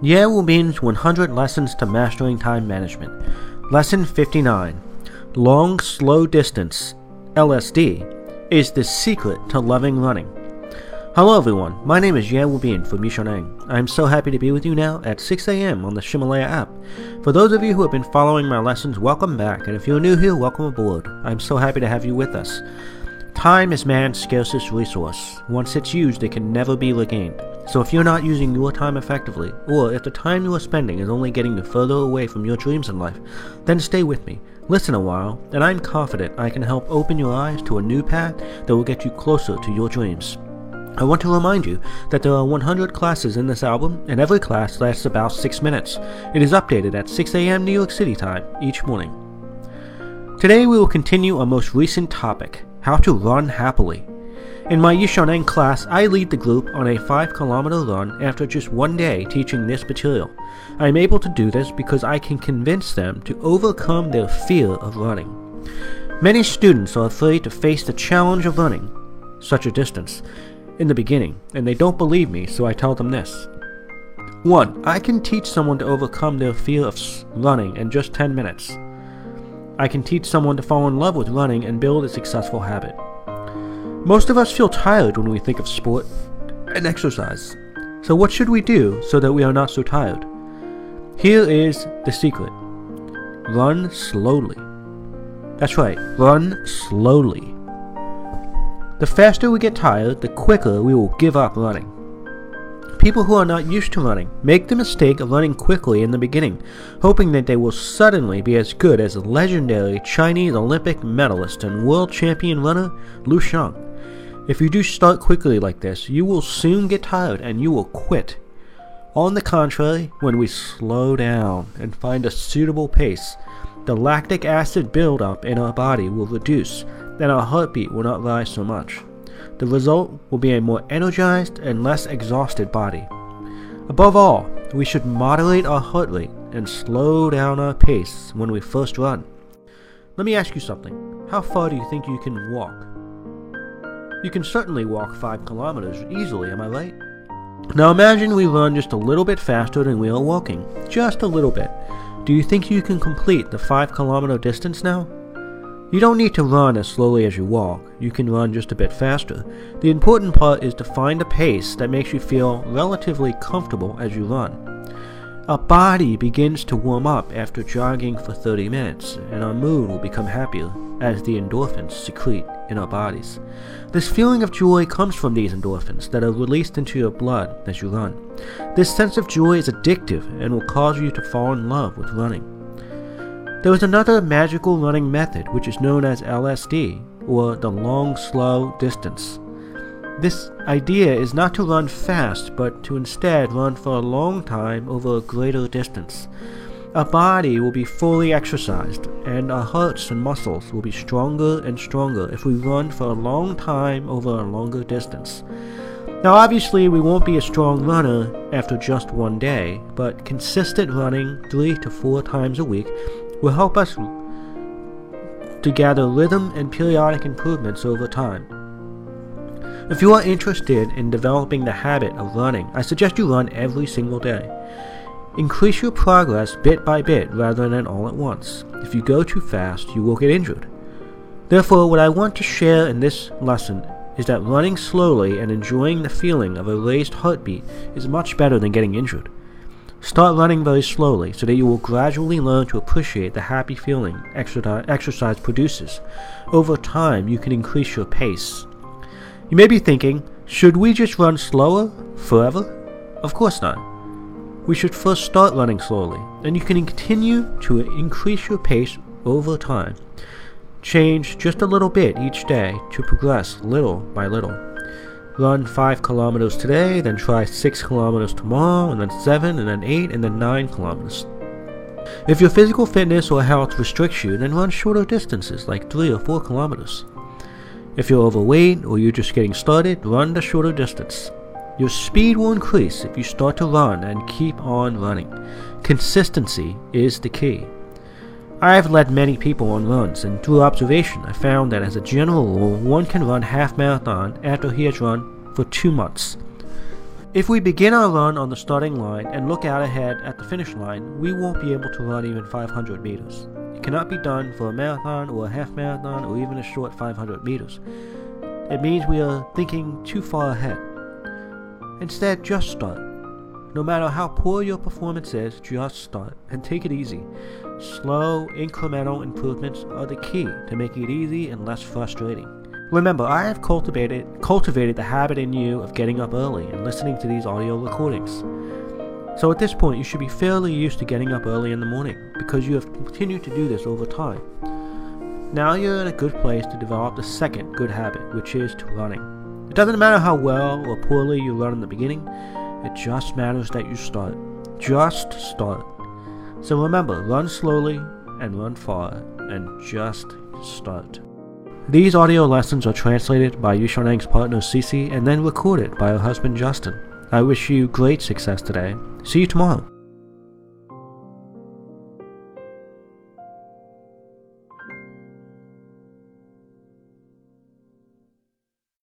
Yale means 100 Lessons to Mastering Time Management. Lesson 59 Long Slow Distance, LSD, is the secret to loving running. Hello everyone, my name is Ye Wubin from Yixiaoneng. I am so happy to be with you now at 6 a.m. on the Ximalaya app. For those of you who have been following my lessons, welcome back, and if you're new here, welcome aboard. I'm so happy to have you with us. Time is man's scarcest resource. Once it's used, it can never be regained. So if you're not using your time effectively, or if the time you are spending is only getting you further away from your dreams in life, then stay with me. Listen a while, and I'm confident I can help open your eyes to a new path that will get you closer to your dreams. I want to remind you that there are 100 classes in this album, and every class lasts about 6 minutes. It is updated at 6 a.m. New York City time each morning. Today we will continue our most recent topic how to run happily. In my Yixiaoneng class, I lead the group on a 5 kilometer run after just one day teaching this material. I am able to do this because I can convince them to overcome their fear of running. Many students are afraid to face the challenge of running such a distance in the beginning, and they don't believe me, so I tell them this. 1. I can teach someone to overcome their fear of running in just 10 minutes. I can teach someone to fall in love with running and build a successful habit. Most of us feel tired when we think of sport and exercise. So, what should we do so that we are not so tired? Here is the secret run slowly. That's right, run slowly. The faster we get tired, the quicker we will give up running. People who are not used to running make the mistake of running quickly in the beginning, hoping that they will suddenly be as good as legendary Chinese Olympic medalist and world champion runner Liu Xiang. If you do start quickly like this, you will soon get tired and you will quit. On the contrary, when we slow down and find a suitable pace, the lactic acid buildup in our body will reduce and our heartbeat will not rise so much. The result will be a more energized and less exhausted body. Above all, we should moderate our heart rate and slow down our pace when we first run. Let me ask you something. How far do you think you can walk? You can certainly walk 5 kilometers easily, am I right? Now imagine we run just a little bit faster than we are walking. Just a little bit. Do you think you can complete the 5 kilometer distance now? You don't need to run as slowly as you walk, you can run just a bit faster. The important part is to find a pace that makes you feel relatively comfortable as you run. Our body begins to warm up after jogging for 30 minutes, and our mood will become happier as the endorphins secrete in our bodies. This feeling of joy comes from these endorphins that are released into your blood as you run. This sense of joy is addictive and will cause you to fall in love with running. There is another magical running method which is known as LSD, or the long slow distance. This idea is not to run fast, but to instead run for a long time over a greater distance. Our body will be fully exercised, and our hearts and muscles will be stronger and stronger if we run for a long time over a longer distance. Now, obviously, we won't be a strong runner after just one day, but consistent running three to four times a week will help us to gather rhythm and periodic improvements over time. If you are interested in developing the habit of running, I suggest you run every single day. Increase your progress bit by bit rather than all at once. If you go too fast, you will get injured. Therefore, what I want to share in this lesson is that running slowly and enjoying the feeling of a raised heartbeat is much better than getting injured. Start running very slowly so that you will gradually learn to appreciate the happy feeling exercise produces. Over time, you can increase your pace. You may be thinking, should we just run slower forever? Of course not. We should first start running slowly, and you can continue to increase your pace over time. Change just a little bit each day to progress little by little run 5 kilometers today, then try 6 kilometers tomorrow, and then 7, and then 8, and then 9 kilometers. If your physical fitness or health restricts you, then run shorter distances, like 3 or 4 kilometers. If you're overweight or you're just getting started, run the shorter distance. Your speed will increase if you start to run and keep on running. Consistency is the key. I have led many people on runs, and through observation, I found that as a general rule, one can run half marathon after he has run for two months. If we begin our run on the starting line and look out ahead at the finish line, we won't be able to run even 500 meters. Cannot be done for a marathon or a half marathon or even a short 500 meters. It means we are thinking too far ahead. Instead, just start. No matter how poor your performance is, just start and take it easy. Slow, incremental improvements are the key to making it easy and less frustrating. Remember, I have cultivated cultivated the habit in you of getting up early and listening to these audio recordings. So at this point, you should be fairly used to getting up early in the morning because you have continued to do this over time. Now you're in a good place to develop the second good habit, which is to running. It doesn't matter how well or poorly you run in the beginning, it just matters that you start. Just start. So remember, run slowly and run far, and just start. These audio lessons are translated by Yixiaoneng's partner Cece and then recorded by her husband Justin. I wish you great success today. See you tomorrow.